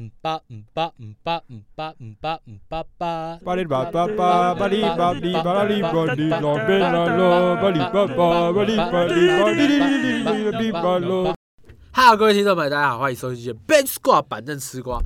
嗯吧嗯吧嗯吧嗯吧嗯吧嗯吧吧。巴里巴巴巴巴里巴里巴里巴里拉贝拉罗巴里巴巴巴里巴里巴里里里里里巴罗。Hello，各位听众们，大家好，欢迎收听《Ben Squad 板凳吃瓜》。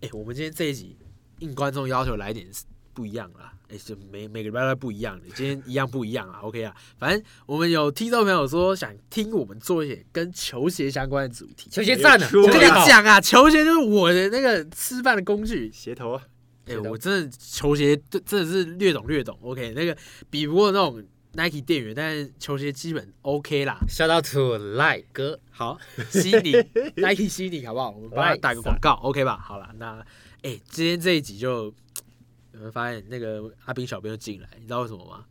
哎，我们今天这一集应观众要求来点不一样啦。哎，就每每个礼拜都不一样的，今天一样不一样啊。OK 啊，反正我们有听众朋友说想听我们做一些跟球鞋相关的主题。球鞋赞了，我我跟你讲啊，球鞋就是我的那个吃饭的工具。鞋头啊，哎、我真的球鞋真真的是略懂略懂。OK，那个比不过那种 Nike 店员，但是球鞋基本 OK 啦。Shout out to 赖哥，好，悉尼 Nike 悉尼好不好？我们帮他打个广告，OK 吧？好了，那哎、今天这一集就有没有发现那个阿斌小编就进来，你知道为什么吗？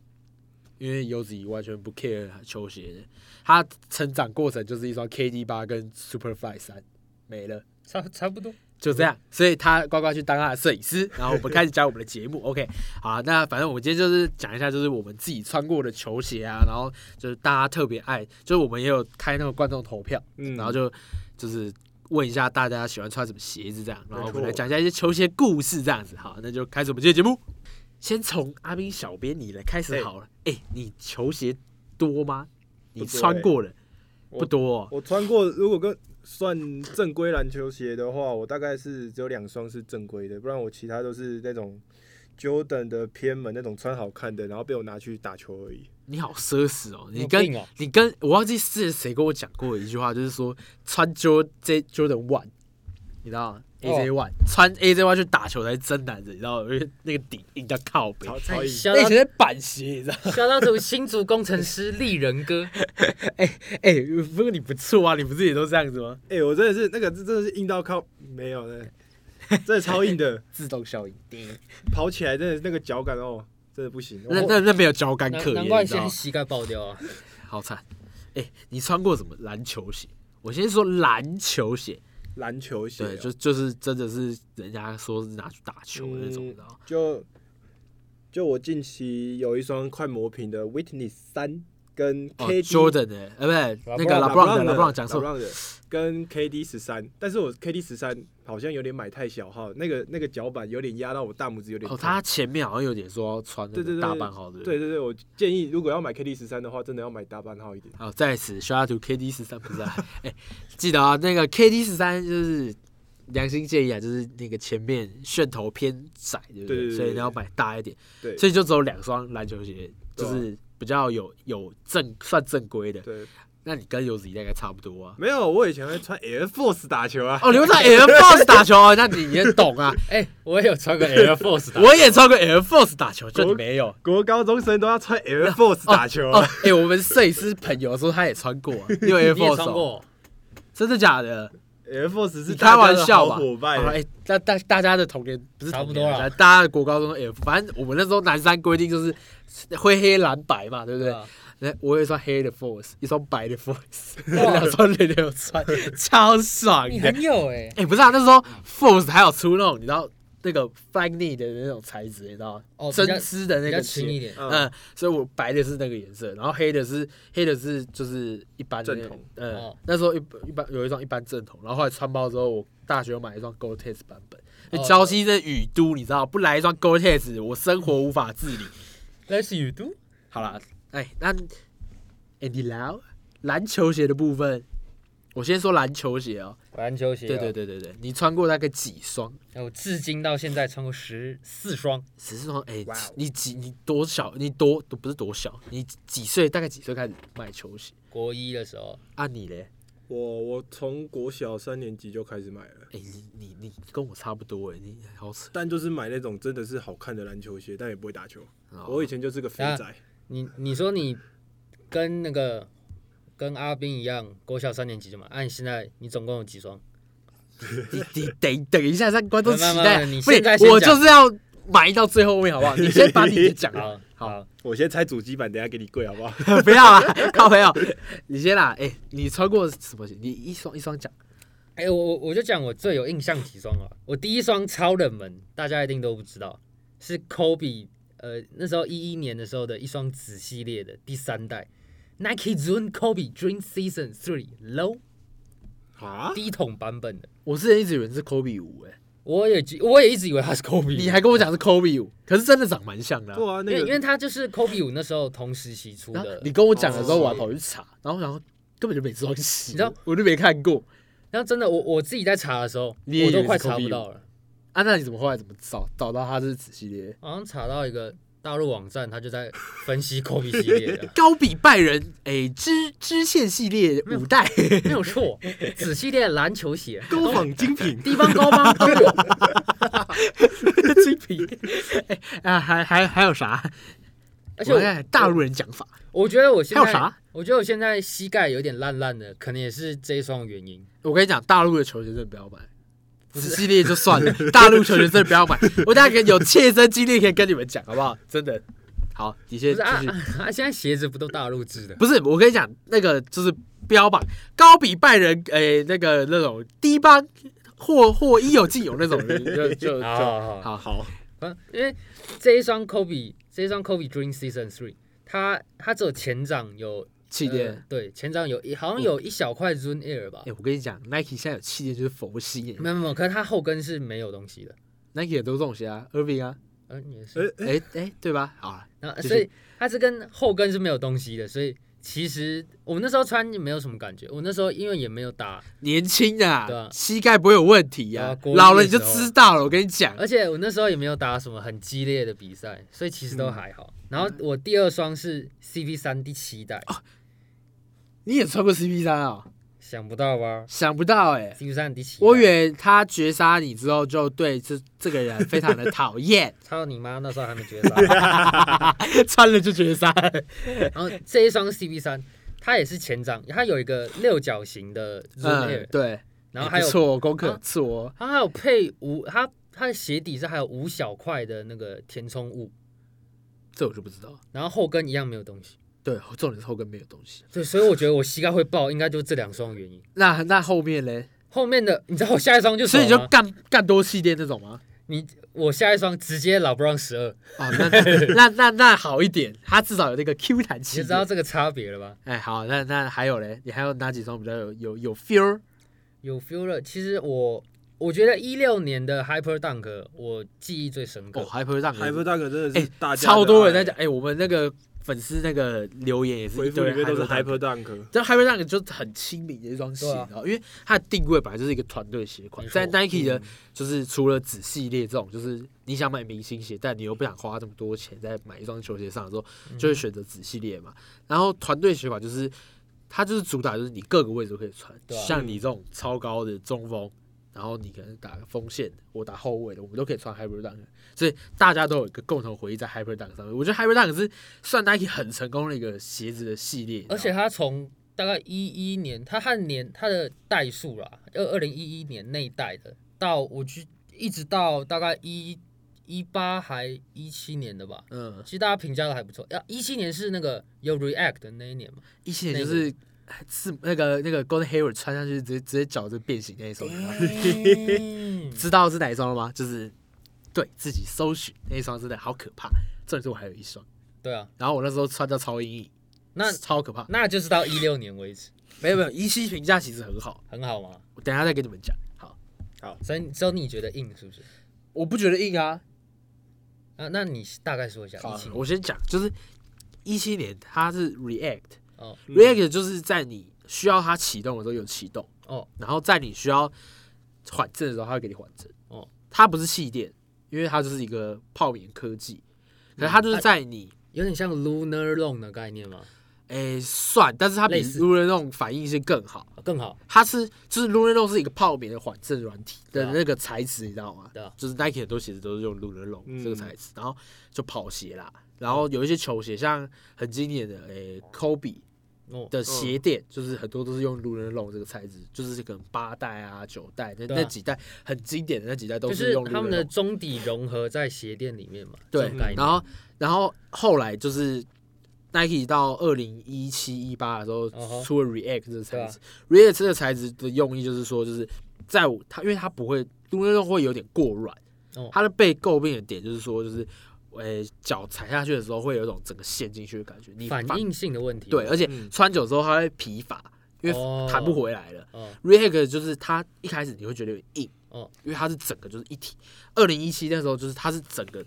因为游子怡完全不 care 球鞋的，他成长过程就是一双 KD 八跟 Superfly 三没了。差差不多。就这样，所以他乖乖去当他的摄影师，然后我们开始讲我们的节目。OK，好，那反正我们今天就是讲一下，就是我们自己穿过的球鞋啊，然后就是大家特别爱，就是我们也有开那个观众投票，嗯然后就就是问一下大家喜欢穿什么鞋子这样，然后我们来讲一下一些球鞋故事这样子。好，那就开始我们今天的节目。先从阿斌小编你来开始好了。哎、你球鞋多吗？你穿过的我不多、哦，我穿过，如果跟算正规篮球鞋的话，我大概是只有两双是正规的，不然我其他都是那种 Jordan 的偏门那种穿好看的，然后被我拿去打球而已。你好奢侈哦！你跟你跟我忘记是谁跟我讲过一句话，就是说穿 Jo J Jordan One，你知道吗？AJ One、穿 AJ One 去打球才是真男人，你知道吗？因为那个底硬到靠背，超超硬，Shout 那以前是板鞋，你知道吗？Shout out to 新竹工程师丽人哥，哎哎、不过你不错啊，你不是也都这样子吗？哎、我真的是那个真的是硬到靠，没有的，真的超硬的，自动效应，跑起来真的那个脚感哦，真的不行。那那那边有脚感难可言，难怪现在？膝盖爆掉啊！好惨！哎、你穿过什么篮球鞋？我先说篮球鞋，篮球鞋、对，哦，就就是真的是人家说是拿去打球的那种，嗯你知道？就就我近期有一双快磨平的 Witness 三跟哦 KD、，Jordan 的，呃，不是那个 LeBron 的的 LeBron 讲错，LeBron 的，跟 KD 十三，但是我 KD 十三好像有点买太小号，那个那个脚板有点压到我大拇指有点哦，他前面好像有点说要穿那个对对对大半号的，对对对，我建议如果要买 KD 十三的话，真的要买大半号一点。好，在此 shout out to KD 十三不是、啊，哎、记得啊，那个 KD 十三就是良心建议啊，就是那个前面楦头偏窄，对不对？对所以你要买大一点，对，所以就只有两双篮球鞋，就是比较有有正算正规的。对，那你跟游子怡大概差不多啊。没有，我以前会穿 Air Force 打球啊。哦，你会穿 Air Force 打球啊？那你也懂啊。哎，我也有穿过 Air Force 的，我也穿过 Air Force 打球，就你没有。国高中生都要穿 Air Force 打球哦啊。，哎、我们摄影师朋友说他也穿过、啊，你有 Air Force 哦穿过？真的假的？Air Force 是开玩笑吧大家的好伙伴。哎、大大大家的童年不是童年差不多了大家的国高中 F，反正我们那时候南山规定就是灰黑蓝白嘛，对不对？那我有一双黑的 Force，一双白的 Force，两双都有穿，超爽的。你很有哎哎、，不是啊，那时候 Force 还有出那种你知道那个 flag knee 的那种材质，你知道吗？哦，比针织的那个鞋轻一点。嗯嗯，所以我白的是那个颜色，然后黑的是黑的是就是一般的那正统嗯，哦那时候一一般有一双一般正统，然后后来穿包之后，我大学有买一双 Gore-Tex 版本。因为哦礁溪这雨都，你知道，不来一双 Gore-Tex，我生活无法自理。Let's you do。好啦，哎，那 Andy Lau 篮球鞋的部分，我先说篮球鞋哦。篮球鞋，对对，对对对，你穿过大概几双？我至今到现在穿过十四双，十四双？哎哇哦，你几？你多小？你多不是多小？你几岁？大概几岁开始买球鞋？国一的时候，啊，你嘞？我我从国小三年级就开始买了，哎、你你你跟我差不多哎，你好扯。但就是买那种真的是好看的篮球鞋，但也不会打球。哦我以前就是个肥啊仔，你你说你跟那个跟阿斌一样，国小三年级的嘛，按、你现在你总共有几双？你你等等一下，让观众期待。你不是现在先我就是要埋到最后面，好不好？你先把你的讲。好好，我先拆主机板，等下给你跪好不好？不要啊，靠朋友，你先啦。哎、你穿过什么鞋？你一双一双讲。哎、我我我就讲我最有印象几双啊。我第一双超冷门，大家一定都不知道，是 Kobe，呃，那时候一一年的时候的一双子系列的第三代 Nike Zoom Kobe Dream Season Three Low 啊，低筒版本的。我之前一直以为是 Kobe 五，哎，我也我也一直以为他是 Kobe，你还跟我讲是 Kobe 五，可是真的长蛮像的啊、对啊，因为因为他就是 Kobe 五那时候同时期出的，你跟我讲的时候，哦我还跑去查，然后然后根本就没东西，你知道我就没看过。然后真的我我自己在查的时候，我都快查不到了，啊。那你怎么后来怎么找找到它是子系列？好像查到一个大陆网站，他就在分析 Kobe 系列的，高比拜仁诶支支线系列五代，没有错，子系列篮球鞋，高仿精品，地方高帮都有。精品。哎 啊，还还还有啥？而且我我看大陆人讲法，我觉得我现在，还有啥？我觉得我现在膝盖有点烂烂的，可能也是这一双原因。我跟你讲，大陆的球鞋真的不要买。子系列就算了，大陆球员真的不要买。我大家可以有切身经历可以跟你们讲，好不好？真的。好，你先继续。啊，现在鞋子不都大陆制的？不是，我跟你讲，那个就是标榜高比拜仁，诶、那个那种低帮或或应有尽有那种人，就就就好好好好好。嗯，因为这一双 Kobe 这一双 Kobe Dream Season Three，它它只有前掌有气垫。呃对，前掌有一好像有一小块 Zoom Air 吧哎、，我跟你讲，Nike 现在有气垫就是佛系耶没有没有，可是它后跟是没有东西的。，Nike 也都是这种鞋啊，Irving 啊，嗯，也是。哎哎、哎、对吧？好然后所以它是跟后跟是没有东西的，所以其实我们那时候穿也没有什么感觉。我那时候因为也没有打，年轻啊，对啊膝盖不会有问题啊啊，老了你就知道了。我跟你讲，而且我那时候也没有打什么很激烈的比赛，所以其实嗯都还好。然后我第二双是 CV 三第七代，哦你也穿过 CP 三啊？想不到吧想不到哎、？CP 三第七代，我以为他绝杀你之后，就对这这个人非常的讨厌，操你妈！那时候还没绝杀。穿了就绝杀。然后这一双 CP 三，它也是前掌，它有一个六角形的 Zoom 嗯 Air，，对，然后还有不错，功课啊不错。它还有配五，它它的鞋底是还有五小块的那个填充物，这我就不知道。然后后跟一样没有东西。对，重点是后跟没有东西。对，所以我觉得我膝盖会爆，应该就是这两双原因。那那后面嘞？后面的你知道我下一双就所以你什么吗就干干多系列那种吗？你我下一双直接老布朗十二，啊，那那那那好一点，它至少有那个 Q 弹你气垫。就知道这个差别了吧？哎，好，那那还有嘞？你还有哪几双比较有有有 feel？有 feel 了。其实我我觉得一六年的 Hyper Dunk 我记忆最深刻。哦，Hyper Dunk，Hyper Dunk 真的哎是大家超多人在讲，哎，我们那个粉丝那个留言也是爱，回一堆复里面都是 Hyper Dunk，这 Hyper Dunk 就是很亲民的一双鞋，对啊。然后因为它的定位本来就是一个团队鞋款，在 Nike 的嗯。就是除了子系列这种，就是你想买明星鞋，但你又不想花这么多钱在买一双球鞋上的时候，嗯。就会选择子系列嘛。然后团队鞋款就是它就是主打就是你各个位置都可以穿，像你这种超高的中锋，然后你可能打个锋线，我打后卫的，我们都可以穿 Hyper Dunk，所以大家都有一个共同回忆在 Hyper Dunk 上面。我觉得 Hyper Dunk 是算 Nike 很成功的一个鞋子的系列，而且它从大概一一年，它和年它的代数啦，二二零一一年那一代的，到我去一直到大概一一八还一七年的吧。嗯，其实大家评价都还不错。要一七年是那个有 React 的那一年嘛？一七年就是是那个那个 Golden Hayward 穿上去直接直接脚就变形那一双，嗯 知道是哪一双了吗？就是对自己搜寻那一双真的好可怕。重点是我还有一双，对啊，然后我那时候穿到超阴影，那超可怕。那就是到一六年为止，没有没有，一七评价其实很好，很好吗？我等一下再跟你们讲。好，好所以只有你觉得硬是不是？我不觉得硬啊。啊，那你大概说一下好，我先讲，就是一七年它是 React，React 哦嗯。就是在你需要它启动的时候有启动，哦，然后在你需要缓震的时候，它会给你缓震。哦，它不是气垫，因为它就是一个泡棉科技，可是它就是在你有点像 Lunar Long 的概念吗？诶、算，但是它比类似。L u n 那种反应性更好。更好，它是就是 Lunar Long 是一个泡棉的缓震软体的那个材质，你知道吗？对啊。就是 Nike 很多鞋子都是用 Lunar Long、嗯。这个材质，然后就跑鞋啦，然后有一些球鞋，像很经典的诶、Kobe 哦，的鞋垫，就是很多都是用 l u n 这个材质，就是可能八代啊、九代那、啊。那几代很经典的那几代都就是用他们的中底融合在鞋垫里面嘛，对。然后然后后来就是 Nike 到二零一七一八的时候出了 React 这个材质、React 这个材质的用意就是说，就是在我它因为它不会 l u n 会有点过软，哦。它的被诟病的点就是说，就是呃脚踩下去的时候会有一种整个陷进去的感觉，你反应性的问题嘛。对，而且嗯穿久之后它会疲乏，因为哦弹不回来了。哦，React 就是它一开始你会觉得有点硬，哦，因为它是整个就是一体。二零一七那时候就是它是整个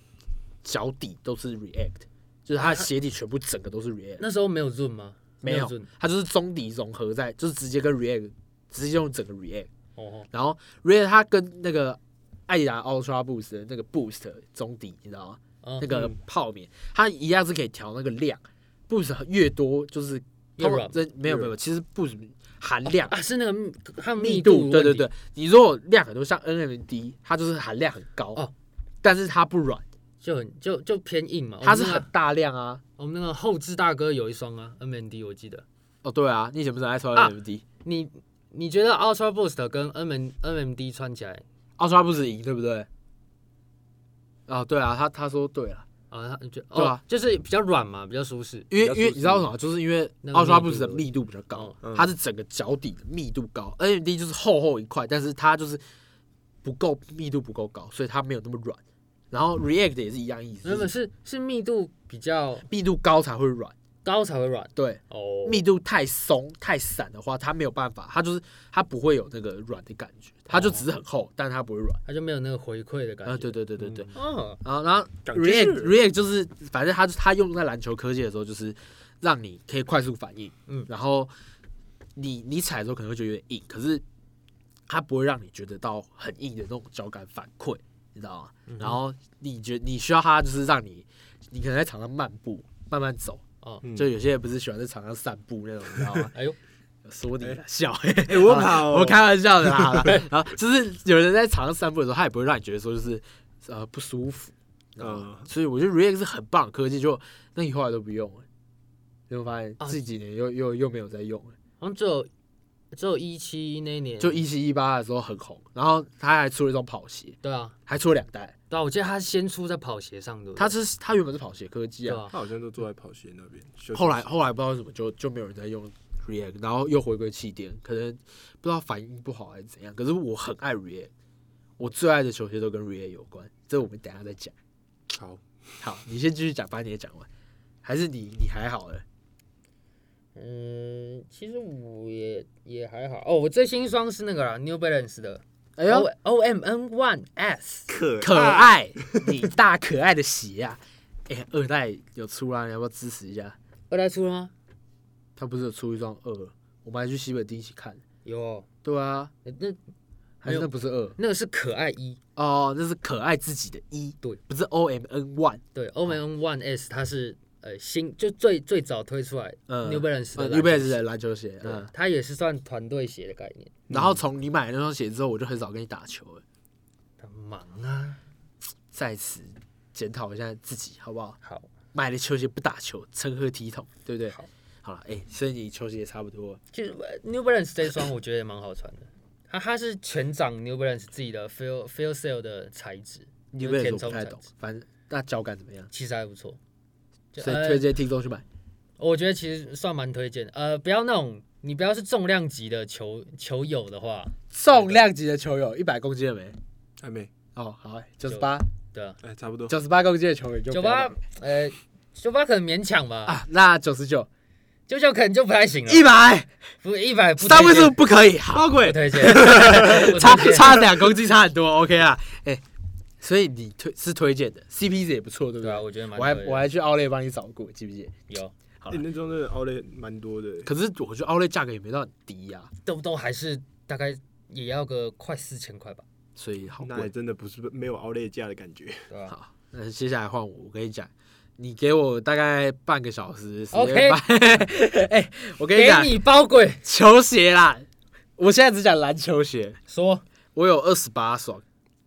脚底都是 React，就是它的鞋底全部整个都是 React，那时候没有 Zoom 吗？没有 Zoom。它就是中底融合在，就是直接跟 React 直接用整个 React，哦，然后 React 它跟那个艾迪达 Ultra Boost 的那个 Boost 中底，你知道吗？哦那个嗯泡棉，它一样是可以调那个量，Boost 越多就是越软这没有没有，其实 Boost 含量啊，是那个密它密度度，对对对，你如果量很多，像 NMD，它就是含量很高，哦但是它不软，就很就就偏硬嘛。它是很大量啊。我们那个后置大哥有一双啊，MND 我记得。哦，对啊，你以前不是爱穿啊 NMD？、你你觉得 Ultra Boost 跟 N M N M D 穿起来 Ultra Boost 赢，对不对？啊，对啊，他他说对了，啊，他就对啊哦，就是比较软嘛，比较舒适。因为因为你知道什么？就是因为那个 Ultra 密 Boost 的密度比较高它是整个脚底的密度高，NMD 就是厚厚一块，但是它就是不够密度不够高，所以它没有那么软。然后 React 也是一样意思，没有没有就是是是密度比较密度高才会软，高才会软对，哦。密度太松太散的话，它没有办法，它就是它不会有那个软的感觉，它就只是很厚，但它不会软。它就没有那个回馈的感觉。啊，对对对对对。哦，然后然后 React React 就是反正它它用在篮球科技的时候，就是让你可以快速反应，嗯然后你你踩的时候可能会觉得有点硬，可是它不会让你觉得到很硬的那种脚感反馈，你知道吗？嗯然后你觉你需要它就是让你你可能在场上漫步慢慢走，哦，嗯。就有些人不是喜欢在场上散步那种，你知道吗？哎呦，说你了笑，哎，我 跑，我开玩笑的啦。然后 就是有人在场上散步的时候，他也不会让你觉得说就是呃不舒服。嗯，所以我觉得 React 是很棒科技，就那你后来都不用了，你会发现？啊。这几年又又又没有在用了。好像只有只有一七那年，就一七一八的时候很红，然后他还出了一双跑鞋，对啊，还出了两代。对啊，我记得他先出在跑鞋上的，他是他原本是跑鞋科技啊，啊，他好像都坐在跑鞋那边。后来后来不知道为什么就就没有人在用 React，然后又回归气垫，可能不知道反应不好还是怎样。可是我很爱 React，我最爱的球鞋都跟 React 有关，这我们等一下再讲。好，好，你先继续讲，把你的讲完，还是你你还好了？嗯，其实我也也还好哦。我最新一双是那个啦 New Balance 的哎呦 O，O M N One S，可可爱，你大可爱的鞋啊！哎、二代有出啦，你要不要支持一下？二代出了吗？他不是有出一双二，我们还去西北地一起看。有哦，对啊，呃那还是那不是二那个是可爱一，哦，那是可爱自己的一，对，不是 O M N One。对，O M N One S 它是呃新就最最早推出来嗯 New Balance New 球 Balance 篮球鞋，它也是算团队鞋的概念。然后从你买那双鞋之后，我就很少跟你打球了。很忙啊，在此检讨一下自己，好不好？好，买了球鞋不打球，成何体统？对不对？好，好了，哎、所以你球鞋也差不多了。其实呃 New Balance 这一双我觉得也蛮好穿的，它它是全掌 New Balance 自己的 Feel Feel Sale 的材质，New Balance 填我不太懂反正那脚感怎么样？其实还不错。所以推荐听众去买。我觉得其实算蛮推荐的。呃，不要那种你不要是重量级的球球友的话，重量级的球友，一百公斤了没？还没，哦，好、欸，九十八，对啊，哎，差不多。九十八公斤的球员就九八呃九八可能勉强吧，啊，那九十九、九九可能就不太行了。一百，不一百不三位数不可以，好，鬼。不推荐，差差两公斤差很多，OK 啊，哎、所以你推是推荐的，CP 值也不错，对不对？对啊，我觉得蛮我还我还去奥莱帮你找过，记不记？得？有。好了，哎那双真的奥莱蛮多的，可是我觉得奥莱价格也没到很低呀、都都还是大概也要个快四千块吧，所以好贵。真的不是没有奥莱价的感觉。好，那接下来换我，我跟你讲，你给我大概半个小时时间 OK 把，哎、我跟你给讲，你包鬼。球鞋啦，我现在只讲篮球鞋，说。我有二十八双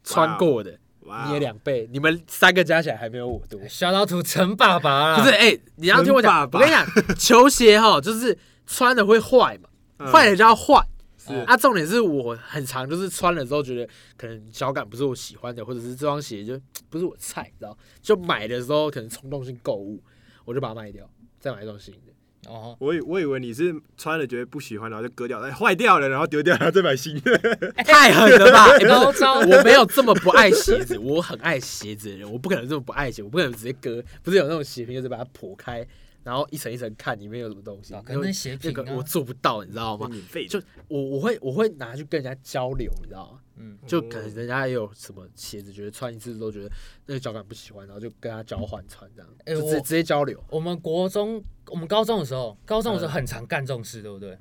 穿过的，哇你也两倍，你们三个加起来还没有我多。小老土陈爸爸啦，不是，哎、你要听我讲，我跟你讲，球鞋哈，就是穿的会坏嘛，嗯坏了就要换。是啊，重点是我很长就是穿了之后觉得可能脚感不是我喜欢的，或者是这双鞋就不是我菜，你知道？就买的时候可能冲动性购物，我就把它卖掉，再买一双新的。哦，我以我以为你是穿了觉得不喜欢，然后就割掉，哎，坏掉了，然后丢掉，然后再买新的。太狠了吧！哎不是我没有这么不爱鞋子，我很爱鞋子的人，我不可能这么不爱鞋，我不可能直接割，不是有那种鞋皮就是把它剖开然后一层一层看里面有什么东西，可能鞋品啊，个我做不到，你知道吗？免费就我我会我会拿去跟人家交流，你知道吗？嗯，就可能人家也有什么鞋子，觉得穿一次都觉得那个脚感不喜欢，然后就跟他交换穿这样，哎就直接我直接交流。我们国中，我们高中的时候，高中的时候嗯很常干这种事，对不对？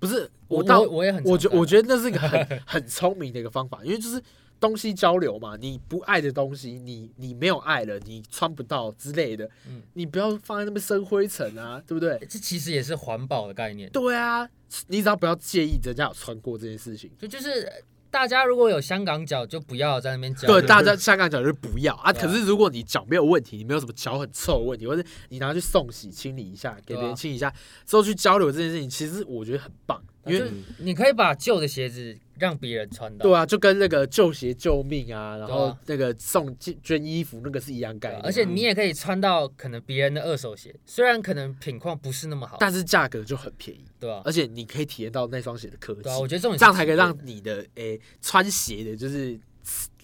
不是我我到我我也很我觉我觉得那是一个很 很聪明的一个方法，因为就是东西交流嘛，你不爱的东西，你你没有爱了，你穿不到之类的，嗯你不要放在那边生灰尘啊，对不对？这其实也是环保的概念，对啊，你只要不要介意人家有穿过这件事情。就就是大家如果有香港脚，就不要在那边讲。对，大家香港脚就不要啊。啊可是如果你脚没有问题，你没有什么脚很臭的问题，或者你拿去送洗清理一下，给别人清理一下，之后去交流这件事情，其实我觉得很棒，因为你可以把旧的鞋子让别人穿到，对啊，就跟那个旧鞋救命啊，然后那个送捐捐衣服那个是一样概念，啊而且你也可以穿到可能别人的二手鞋，虽然可能品况不是那么好，但是价格就很便宜，对吧？而且你可以体验到那双鞋的科技对啊，，我觉得这种这样才可以让你的诶、穿鞋的就是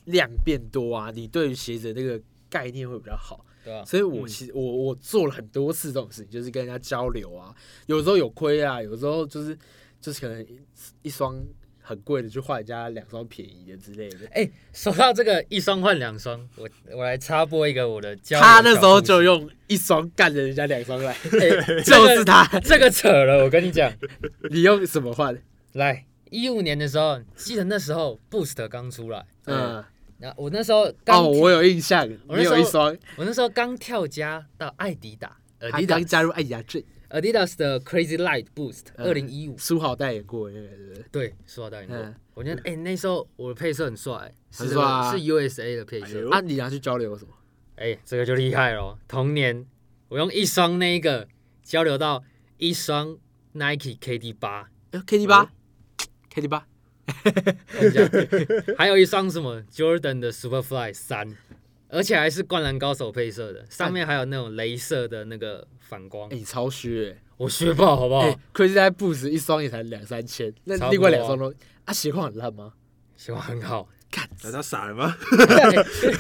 量变多啊，你对于鞋子的那个概念会比较好。对吧？所以我嗯其实我我做了很多次这种事情，就是跟人家交流啊，有时候有亏啊，有时候就是就是可能一一双很贵的去换人家两双便宜的之类的。哎，说到这个一双换两双，我我来插播一个我的交流他那时候就用一双干了人家两双来，哎 就是他。这个扯了，我跟你讲，你用什么换？来一五年的时候，记得那时候 Boost 刚出来，嗯，那我那时候刚哦，我有印象，我有一双，我那时候刚跳加到艾迪达他刚，Adidas 加入爱雅最，Adidas 的 Crazy Light Boost 嗯二零一五，苏豪代言过那个，对不对？对，苏豪代言过。嗯，我觉得哎那时候我的配色很帅，是很帅啊。是 USA 的配色。哎呦，啊，你拿去交流什么？哎这个就厉害了。同年我用一双那个交流到一双 Nike KD 八，哎，KD 八，KD 八，看一下还有一双什么？Jordan 的 Superfly 三，而且还是灌篮高手配色的，上面还有那种镭射的那个反光哎，，你超虚哎。我学爆好不好哎？，Crazy 在 Boost 一双也才两三千，那另外两双都啊鞋况很烂吗？鞋况很好，看，那他傻了吗？你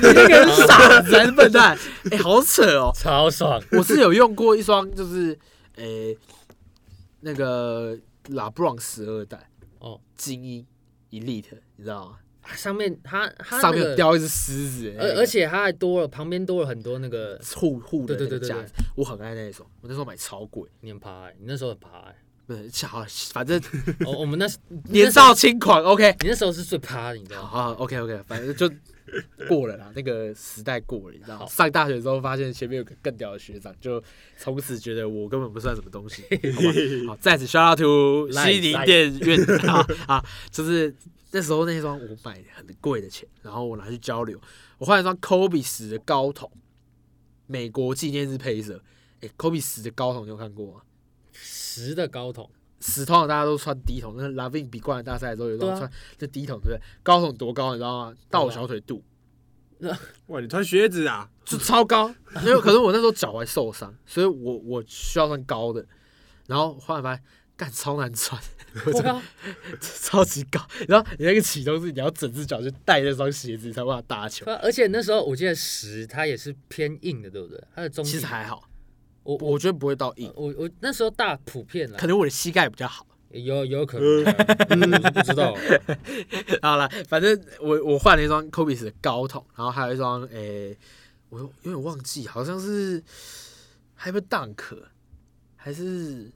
那个人傻子还是笨蛋？哎，好扯哦！超爽。我是有用过一双，就是诶那个拉布朗十二代哦，精英 Elite，你知道吗？上面它它上面有，雕一只狮子，而而且它还多了旁边多了很多那个护护的对对对对那个架子，我很爱那一种，我那时候买超贵，你很怕、欸，你那时候很怕、欸，不是，好，反正我，我们那时 年少轻狂，OK，你那时候是最趴的，你知道吗？好，OK OK，反正就 过了啦，那个时代过了，你知道吗？上大学之后发现前面有个更屌的学长，就从此觉得我根本不算什么东西，好吧？好，在此 shout out to 来西宁电院 啊啊，就是那时候那双我买很贵的钱，然后我拿去交流，我换了一双 Kobe 十的高筒，美国纪念日配色。哎、k o b e 十的高筒你有看过吗？十的高筒，十通常大家都穿低筒，那 Lavin 比灌篮大赛的时候有一对啊种穿这低筒，对不对？高筒多高你知道吗？到我小腿肚，哇，你穿靴子啊？就超高。因为可能我那时候脚踝受伤，所以我我需要穿高的。然后后来发现，干超难穿，超级高。然后你那个启动是你要整只脚去带那双鞋子你才办法打球。而且那时候我记得十它也是偏硬的，对不对？它的中其实还好，我我我觉得不会到硬，我我那时候大普遍了可，能我的膝盖比较好。有有可能啊，嗯我不知道，好了，反正我我换了一双 Kobe 的高筒，然后还有一双诶、我有点忘记，好像是 Hyper Dunk 还是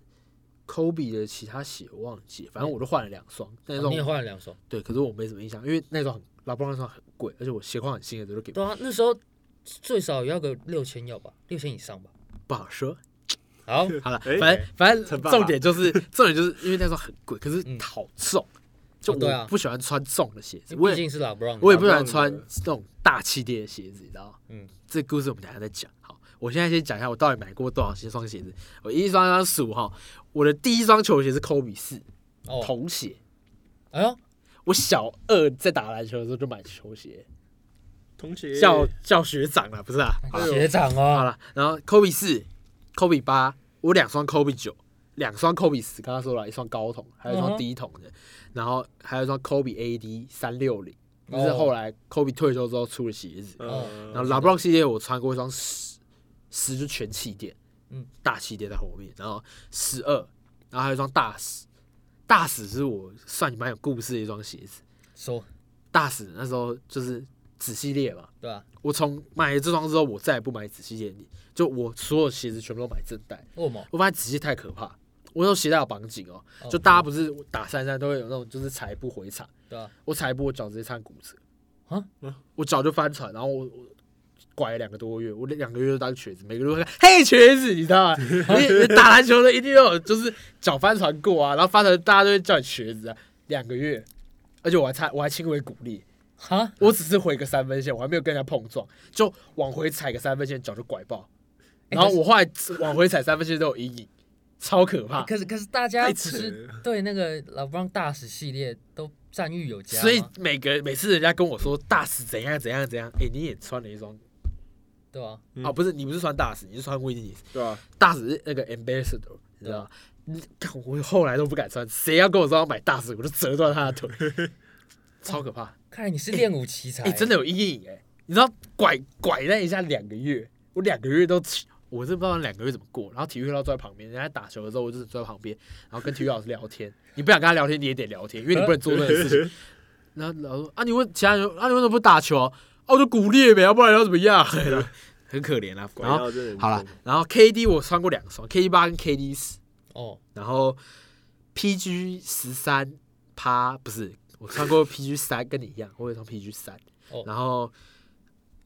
Kobe 的其他鞋，我忘记，反正我都换了两双。那双、哦你也换了两双，对，可是我没什么印象，因为那双很拉布朗那双很贵，而且我鞋框很新的，都给对啊，那时候最少也要个六千要吧，六千以上吧。不好说。好，好了，哎反正反正重点就是 重点就是因为那双很贵，可是嗯好重，就我不喜欢穿重的鞋子，我也毕竟是老我也不喜欢穿的那种大气垫的鞋子，你知道吗？嗯，这个故事我们等下再讲。好，我现在先讲一下我到底买过多少双鞋子。我一双双数哈，我的第一双球鞋是科比四哦，童鞋。哎呦，我小二在打篮球的时候就买球鞋，同学。叫叫学长了，不是啊？好。学长哦。好哦，了，然后科比四、，Kobe 八，我两双 Kobe 九，两双 Kobe 十，刚刚说了一双高筒，还有一双低筒的，然后还有一双 Kobe AD 三六零，就是哦后来 Kobe 退休之后出的鞋子。嗯，然后拉布朗系列我穿过一双十十就全气垫，嗯，大气垫在后面，然后十二，然后还有一双大使，大使是我算蛮有故事的一双鞋子。说。大使那时候就是子系列嘛，对吧？我从买了这双之后，我再也不买子系列，就我所有鞋子全部都买正代。为什么？我发现子系太可怕，我那时候鞋带有绑紧哦，哦就大家不是打三三都会有那种就是踩一步回踩，对啊，我踩一步我脚直接差点骨折啊我脚就翻船，然后我我拐了两个多月，我两个月就当瘸子，每个月都会看嘿瘸子，你知道吗？你 你打篮球的一定要有就是脚翻船过啊，然后翻船大家都会叫你瘸子啊，两个月，而且我还差我还轻微骨裂，哈，我只是回个三分线，我还没有跟人家碰撞，就往回踩个三分线，脚就拐爆，欸然后我后来往回踩三分线都有阴影，超可怕。可是可是大家太不是对那个老布朗大使系列都赞誉有加，所以每个每次人家跟我说大使怎样怎样怎样，哎、你也穿了一双对啊？嗯啊？不是，你不是穿大使，你是穿威尼斯。对吧？大使是那个 ambassador，你知道吗？你看我后来都不敢穿，谁要跟我说要买大使，我就折断他的腿，超可怕。看来你是练武奇才，哎、真的有阴影哎、你知道拐拐那一下两个月，我两个月都我真不知道两个月怎么过。然后体育课都坐在旁边，人家打球的时候，我就坐在旁边，然后跟体育老师聊天。你不想跟他聊天，你也得聊天，因为你不能做任何事情。然后老师说啊，你问其他人啊，你为什么不打球？啊，我就骨裂呗，要不然要怎么样？很可怜啊。然后好了，然后 KD 我穿过两双，KD 八跟 KD 十，哦，然后 PG 十三趴不是，我穿过 PG 三，跟你一样，我有穿 PG 三。哦然后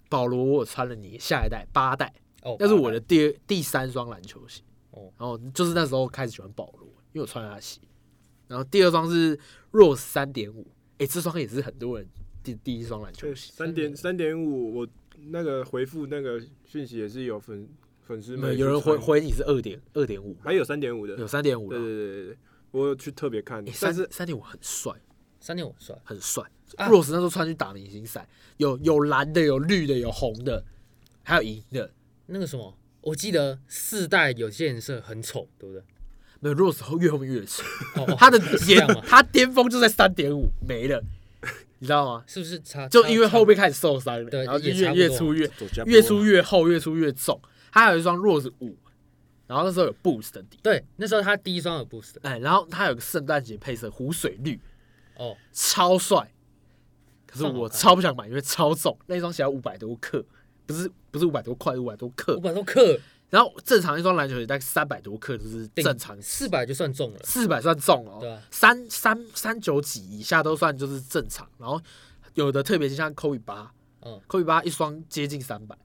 保罗我穿了你下一代八代，哦，那是我的第二第三双篮球鞋。哦然后就是那时候开始喜欢保罗，因为我穿他的鞋。然后第二双是 Rose 三点五，哎，这双也是很多人第第一双篮球，鞋。三点三点五，我那个回复那个讯息也是有粉粉丝们有人，回回你是二点二点五，还有三点五的，有三点五的对对。对对对，我有去特别看诶，但是三三点五很帅，三点五帅，很帅。啊 Rose 那时候穿去打明星赛，有有蓝的，有绿的，有红的，还有银的。那个什么，我记得四代有些颜色很丑，对不对？没有 Rose 后越后面越丑，他的巅？他巅峰就在三点五没了，你知道吗？是不是差？就因为后面开始受伤了，对然后就越越出越越出越厚，越出越重。他有一双 Rose 五，然后那时候有 Boost 的底，对，那时候他第一双有 boost 哎，然后他有个圣诞节配色湖水绿，哦，超帅。可是我超不想买，因为超重，那一双鞋要五百多克，不是不是五百多块，五百多克。五。百多克，然后正常一双篮球鞋大概三百多克，就是正常。四百就算重了，四百算重哦，对啊。三三三九几以下都算就是正常。然后有的特别像 Kobe 八。嗯，，Kobe 八一双接近三百，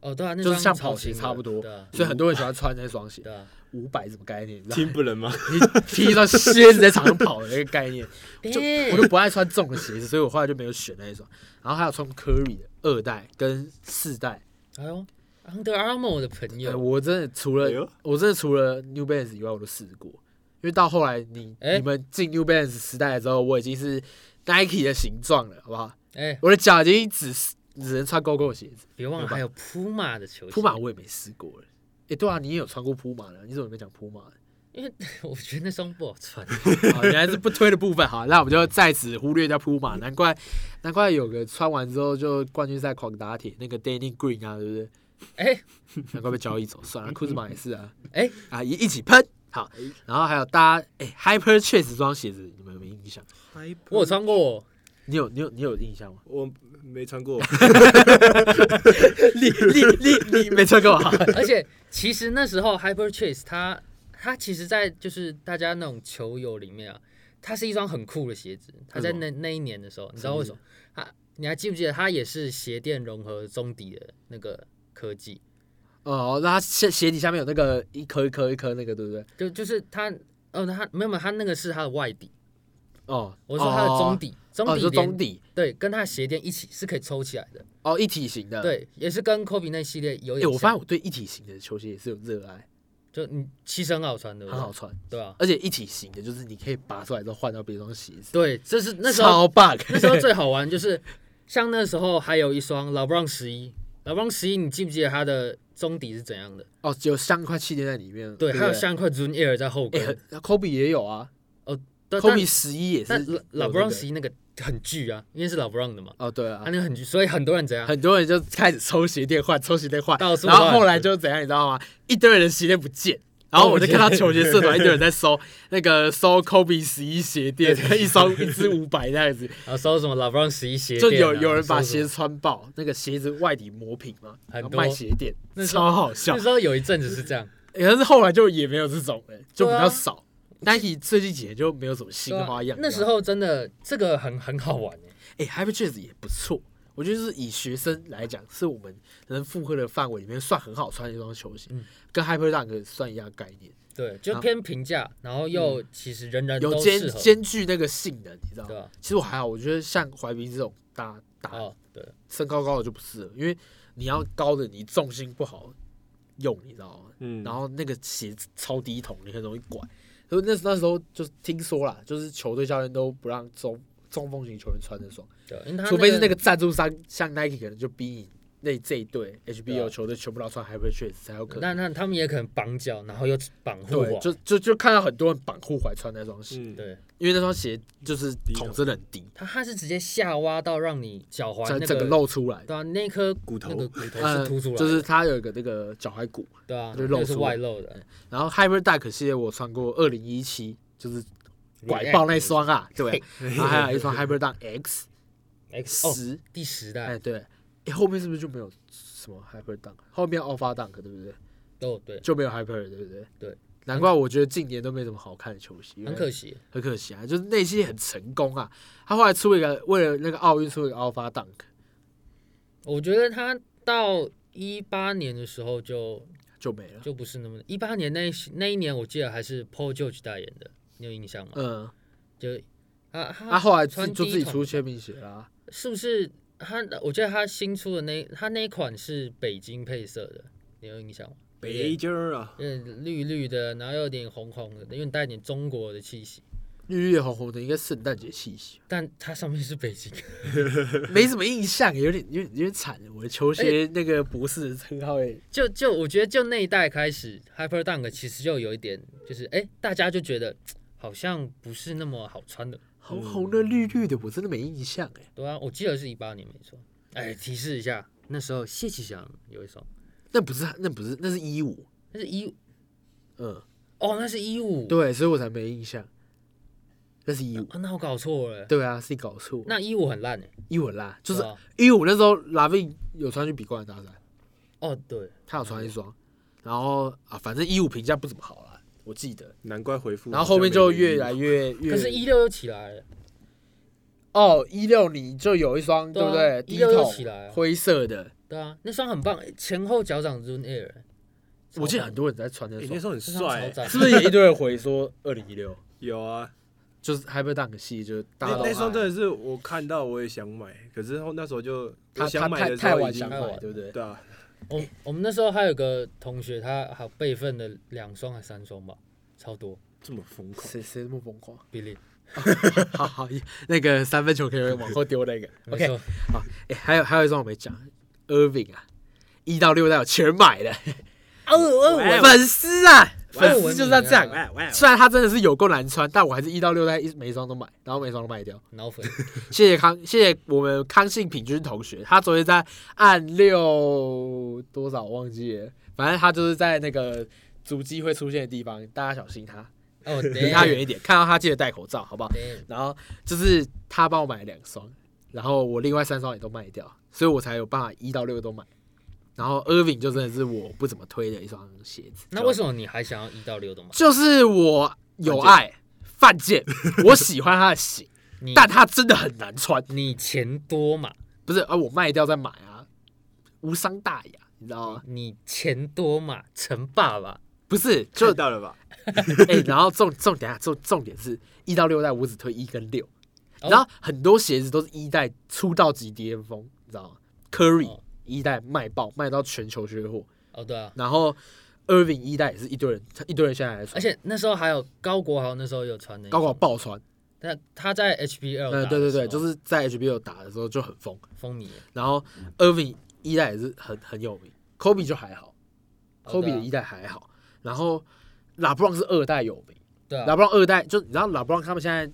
哦，对啊，那就是像跑鞋差不多所以很多人喜欢穿那双鞋。对啊，五百什么概念？你知道听不能吗？你踢一双靴子在场上跑的那个概念，就我就不爱穿重的鞋子，所以我后来就没有选那一双。然后还有穿 Curry 的二代跟四代，哎呦，Under Armour 的朋呃友，我真的除了哎我真的除了 New Balance 以外，我都试过。因为到后来你哎你们进 New Balance 时代之后，我已经是 Nike 的形状了，好不好？哎，我的脚已经只是只能穿 GoGo 的鞋子，别忘了还有 Puma 的球鞋，，Puma 我也没试过了。哎，对啊，你也有穿过普马的，你怎么没讲普马的？我觉得那双不好穿，好，原来是不推的部分。好，那我们就在此忽略掉铺马，难怪难怪有个穿完之后就冠军赛狂打铁那个 Danny Green 啊，对不对？哎，难怪被交易走，算了，库兹马也是啊，哎啊一一起喷。好，然后还有大家哎，Hyper Chase 这双鞋子你们有没有印象？我有穿过，你有你有你有印象吗？我没穿过，你你你你没穿过啊？而且其实那时候 Hyper Chase 它它其实，在就是大家那种球友里面啊，它是一双很酷的鞋子。它在那那一年的时候，你知道为什么？它你还记不记得它也是鞋垫融合中底的那个科技？哦，那它鞋鞋底下面有那个一颗一颗一颗那个，对不对？就就是它哦，它没有没有，它那个是它的外底。哦，我说它的中底，哦，你说底连中底对，跟它的鞋垫一起是可以抽起来的。哦，一体型的。，对，也是跟 Kobe 那系列有哎，点像。我发现我对一体型的球鞋也是有热爱，就你其实很好穿，对不对？很好穿，对啊，而且一体型的，就是你可以拔出来之后换到别双鞋子，对，这是那时候超 bug。那时候最好玩就是，像那时候还有一双老布朗十一，老布朗十一，你记不记得它的中底是怎样的？哦，有像一块气垫在里面，对，不还有像一块 Zoom Air 在后哎跟。很，科比也有啊哦但科比十一也是但老老布朗十一，一那个很巨啊，因为是老 Brown 的嘛，哦，对啊，他那个很巨，所以很多人怎样？很多人就开始抽鞋垫换，抽鞋垫换，到处然后后来就怎样，你知道吗？一堆人的鞋垫不见。然后我就看到球鞋社团一堆人在搜 那个搜 Kobe 十一鞋垫，一双一只五百这样子，然后搜什么老 Brown 十一鞋就垫啊、有有人把鞋穿爆，那个鞋子外底磨平嘛，然后很多卖鞋垫，超好笑。那。时候有一阵子是这样，可是后来就也没有这种了，就比较少。Nike 最近几年就没有什么新花样。那时候真的这个很很好玩哎、哎、h y p e r c h a s 也不错。我觉得是以学生来讲，是我们能负荷的范围里面算很好穿的一双球鞋，嗯跟 Hyper Dunk 算一样概念，对，就啊偏平价，然后又其实人人有兼兼具那个性能，你知道吗？其实我还好，我觉得像怀斌这种大大哦，对，身高高的就不适合，因为你要高的，你重心不好用，你知道吗？嗯，然后那个鞋子超低筒，你很容易拐。所以那那时候就是听说啦，就是球队教练都不让中中锋型球员穿这双，对，因为他除非是那个赞助商像 Nike 可能就逼你那这一队对 HBO 啊球队全部都要穿 Hyper s h a s 才有可能。那那他们也可能绑脚，然后又绑护对，踝，就就就看到很多人绑护踝穿那双鞋，嗯，对，因为那双鞋就是筒真的很低，它它是直接下挖到让你脚踝那整整个露出来。对啊，那颗骨头那个骨头 呃是凸出来的，就是它有一个那个脚踝骨，对啊，就那个是露出来外露的，然后 Hyper Dunk 系列我穿过二零一七，就是拐爆那双啊，对，然后还有一双 Hyper Duck X X 哦，十，第十代哎对，哎后面是不是就没有什么 Hyper Dunk？后面 Alpha Dunk 对不对？哦，对，就没有 Hyper 了对不对？对，难怪我觉得近年都没什么好看的球鞋，很可惜，很可惜啊，就是那些很成功啊。他后来出一个，为了那个奥运出了一个 Alpha Dunk，我觉得他到一八年的时候就就没了。就不是那么，一八年那一那一年我记得还是 Paul George 代言的，你有印象吗？嗯，就他他他后来就自己出签名鞋啦。是不是他？我觉得他新出的那他那一款是北京配色的，你有印象吗？北京儿啊，嗯绿绿的，然后有点红红的，因为带点中国的气息，绿绿红红的，应该圣诞节气息，但它上面是北京。没什么印象，有点有点有点惨。我的球鞋那个博士的称号也就就我觉得就那一代开始，Hyper Dunk 其实就有一点，就是哎、大家就觉得好像不是那么好穿的，红红的绿绿的，我真的没印象哎。对啊，我记得是一八年没错。哎，提示一下，那时候谢启祥有一双，那不是那不是那是一五，那是一嗯，哦，那是一五，对，所以我才没印象。那是一五，啊，那我搞错了，对啊，是你搞错。那一五很烂哎，一五很烂，就是一五那时候拉菲有穿去比冠军大赛，哦对，他有穿一双，然后啊，反正一五评价不怎么好啦，我记得。难怪回复。然后后面就越来越 越，可是一六又起来了，哦一六你就有一双对不对？一六又起来灰色的，对啊，那双很棒，前后脚掌 Zoom Air，我记得很多人在穿那双，欸那双很帅欸，是不是也一堆人回说二零一六？有啊，就是 Hyper Dunk 系，就是大家都那那双真的是我看到我也想买，可是那时候就他他我想买太的时候已经太晚想，买对不对？对啊，我我们那时候还有个同学，他还有备份的两双还三双吧，超多。这么疯狂，谁谁这么疯狂？Billy，好好，那个三分球可以往后丢那个。没 OK，好，哎，还有还有一双我没讲，Irving 啊，一到六代我全买了。哦哦喂粉丝啊，喂粉丝就是要这样。虽然它真的是有够难穿，但我还是一到六代一每一双都买，然后每一双都卖掉。脑粉，谢谢康，谢谢我们康信平均同学，他昨天在按六多少忘记了，反正他就是在那个足迹会出现的地方，大家小心他，哦，离他远一点，看到他记得戴口罩，好不好？点。然后就是他帮我买了两双，然后我另外三双也都卖掉，所以我才有办法一到六都买。然后 Irving 就真的是我不怎么推的一双鞋子。那为什么你还想要一到六的吗？就是我有爱犯贱，我喜欢他的型，但他真的很难穿。你钱多嘛？不是啊，我卖掉再买啊，无伤大雅，你知道吗？你钱多嘛？成爸爸，不是，就到了吧？哎、然后重重点啊，重重点是一到六代我只推一跟六，哦然后很多鞋子都是一代出道级巅峰，你知道吗？Curry 哦一代卖爆，卖到全球缺货，哦对啊，然后 Irving 一代也是一堆人，一堆人现在来穿，而且那时候还有高国豪，那时候有穿高国豪爆穿，他他在 HBL，嗯，对对对，打的时候。就是在 HBL 打的时候就很疯，风靡，然后 Irving 一代也是很很有名，Kobe 就还好，Kobe 的一代还好，然后拉布朗是二代有名。对啊。拉，布朗二代就你知道拉布朗他们现在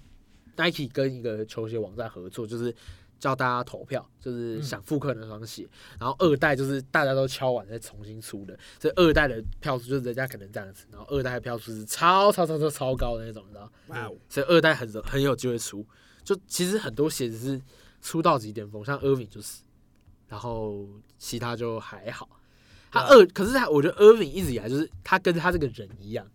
Nike 跟一个球鞋网站合作，就是叫大家投票，就是想复刻那双鞋。然后二代就是大家都敲完再重新出的，所以二代的票数就是人家可能这样子，然后二代的票数是超超超超超高的那种，你知道？哇哦，所以二代很很有机会出。就其实很多鞋子是出到极巅峰，像 Irving 就是，然后其他就还好。他二，可是他我觉得 Irving 一直以来就是他跟他这个人一样，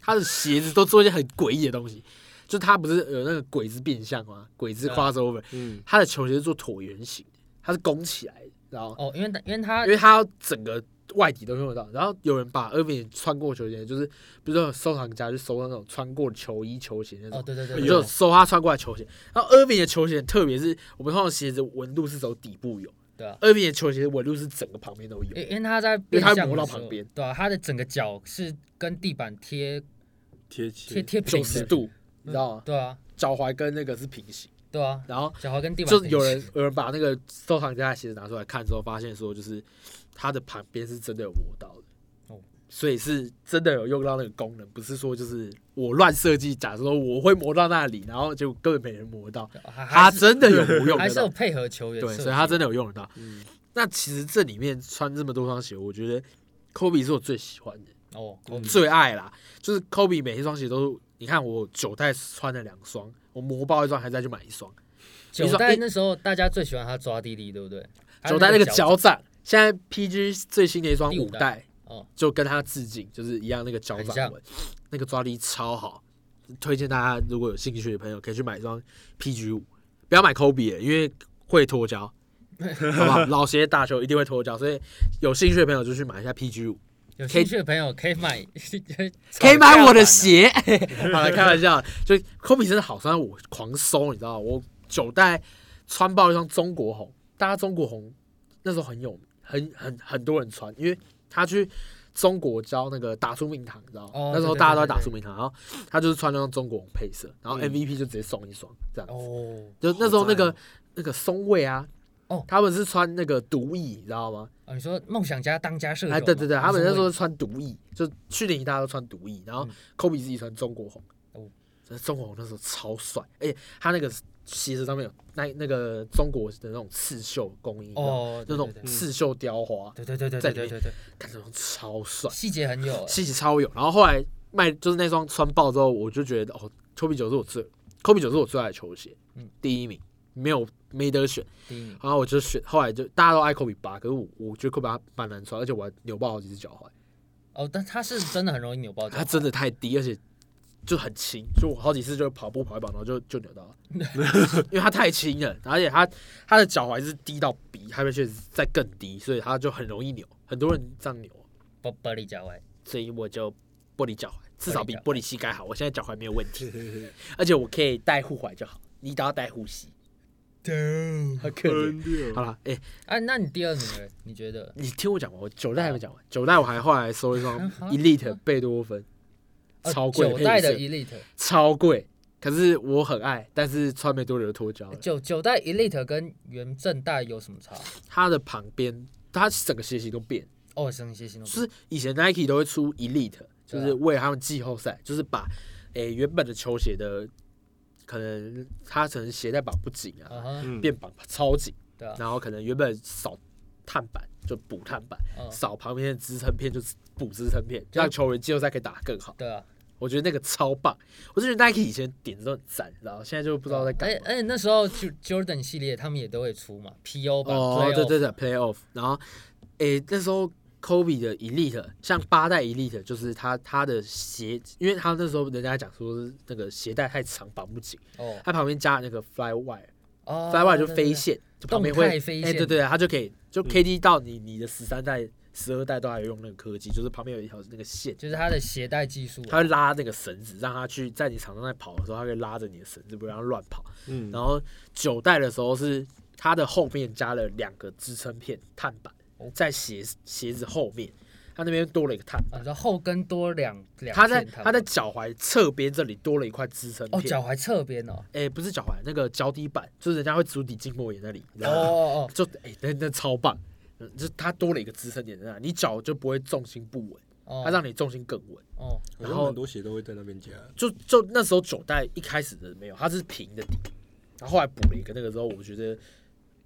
他的鞋子都做一些很诡异的东西。就他不是有那个鬼子变相吗？鬼子 crossover，、嗯，他的球鞋是做椭圆形的，它是拱起来的，然后哦，因为他因为他因为他要整个外底都用得到。然后有人把 Irving 穿过球鞋，就是比如说收藏家去收到那种穿过球衣、球鞋那种哦，对对对哎对，你就搜他穿过来球鞋。然后 Irving 的球鞋，特别是我们通常鞋子纹路是走底部有对啊，，Irving 的球鞋纹路是整个旁边都有因。因为他在因为它磨变相的时候到旁边对啊，他的整个脚是跟地板贴贴贴贴，九十度，你知道吗？对啊，脚踝跟那个是平行，对啊，然后脚踝跟地板就是有人有人把那个收藏家的鞋子拿出来看之后，发现说就是它的旁边是真的有磨到的。哦。所以是真的有用到那个功能，不是说就是我乱设计，假如说我会磨到那里，然后就根本没人磨到，还它真的有磨用 还得到，是有配合球员对，所以它真的有用得到。嗯，那其实这里面穿这么多双鞋，我觉得 Kobe 是我最喜欢的，哦，嗯最爱啦。就是 Kobe 每一双鞋都，你看我九代穿了两双，我磨爆一双还再去买一双。九代那时候大家最喜欢他抓地力，对不对？九代那个脚脚掌，现在 PG 最新的一双五代，哦，就跟他致敬，就是一样那个脚掌纹，那个抓力超好。推荐大家如果有兴趣的朋友，可以去买一双 PG 五，不要买 Kobe 的，因为会脱胶，好不好？老鞋打球一定会脱胶，所以有兴趣的朋友就去买一下 PG 五。有兴趣的朋友可以买，可以买我的鞋。鞋。好了，开玩笑，就 Kobe 真的好穿，我狂搜，你知道吗？我九代穿爆一双中国红，大家中国红那时候很有名，很很很多人穿，因为他去中国教那个打出名堂，你知道那时候大家都在打出名堂，然后他就是穿那双中国红配色，然后嗯 MVP 就直接送一双这样子。哦，就那时候那个那个松卫啊，哦。他们是穿那个毒翼，你知道吗？啊你说梦想家当家射手嘛？哎，对对对，他们那时候穿毒翼，就去年大家都穿毒翼，然后嗯。Kobe 自己穿中国红。哦。哦，中国红那时候超帅，而且他那个鞋子上面有那那个中国的那种刺绣工艺，哦，那种刺绣雕花，对对对对对对对对，看这种超帅，细节很有，细节超有。然后后来卖就是那双穿爆之后，我就觉得哦，Kobe 九是我最 Kobe 九是我最爱的球鞋，嗯。第一名，没有没得选。嗯。然后我就选，后来就大家都爱 Kobe 八，可是我我觉得 Kobe 八蛮难穿，而且我还扭爆好几只脚踝。哦，但他是真的很容易扭爆脚踝，它真的太低，而且就很轻，就我好几次就跑步跑一跑，然后就就扭到了，因为他太轻了，而且他他的脚踝是低到比他们确实再更低，所以他就很容易扭，很多人这样扭，玻玻璃脚踝。所以我就玻璃脚踝，至少比玻璃膝盖好。我现在脚踝没有问题，而且我可以带护踝就好，你只要带护膝，很可怜。好了，哎、啊，那你第二名呢？你觉得？你听我讲完，我九代还没讲完，九代我还后来收一双 Elite 贝多芬，呃超贵九代的 Elite，超贵，可是我很爱，但是穿没多久就脱胶了。九九代 Elite 跟原正代有什么差？它的旁边，它整个鞋型都变，哦，生些新就是以前 Nike 都会出 Elite，就是为了他们季后赛，就是把诶、原本的球鞋的可能他可能鞋带绑不紧啊，变绑超紧，对啊，然后可能原本少碳板就补碳板，嗯，少旁边的支撑片就是补支撑片，让球员季后赛可以打得更好。对啊，我觉得那个超棒，我就觉得 Nike 以前点子都很赞，然后现在就不知道在干嘛。而且而且那时候就 Jordan 系列他们也都会出嘛，PO 版，哦对对对，Playoff，然后诶、那时候 Kobe 的 Elite，像八代 Elite，就是他他的鞋，因为他那时候人家讲说是那个鞋带太长绑不紧，哦他旁边加了那个 Fly Wire，Fly 哦 Wire 就飞线，就旁边会飞哎、线对对，他就可以就嗯 KD 到你你的十三代、十二代都还有用那个科技，就是旁边有一条那个线。就是他的鞋带技术啊，他会拉那个绳子，让他去在你场上在跑的时候，他会拉着你的绳子，不让他乱跑。嗯，然后九代的时候是它的后面加了两个支撑片碳板哦，在鞋鞋子后面，它那边多了一个碳板。啊，你说后跟多两两它在片它它在脚踝侧边这里多了一块支撑片，哦脚踝侧边哦，哎、不是脚踝，那个脚底板，就是人家会足底筋膜炎那里，哦？哦哦就哎、那那超棒，嗯就它多了一个支撑点在那，你脚就不会重心不稳，哦它让你重心更稳。哦，然后然后很多鞋都会在那边加。就就那时候九代一开始的没有，它是平的底，然后后来补了一个那个时候，我觉得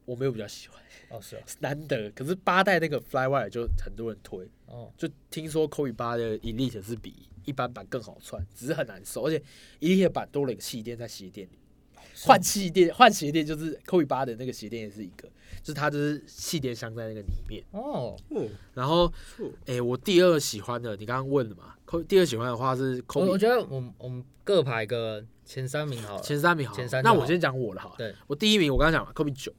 我没有比较喜欢，哦是哦难得。可是八代那个 Flywire 就很多人推，哦就听说 Kobe 八的 Elite 是比一般版更好穿，只是很难受，而且 Elite 版多了一个气垫在鞋垫里。换气垫，换鞋垫就是 Kobe 八的那个鞋垫也是一个，就是它就是气垫镶在那个里面。哦哦，然后，错，诶、我第二喜欢的，你刚刚问了嘛，Kobe 第二喜欢的话是 Kobe 我觉得我们我们各排个前三名好了。前三名好了，前三那我先讲我的好了。对，我第一名我刚刚讲了 Kobe 九，嗯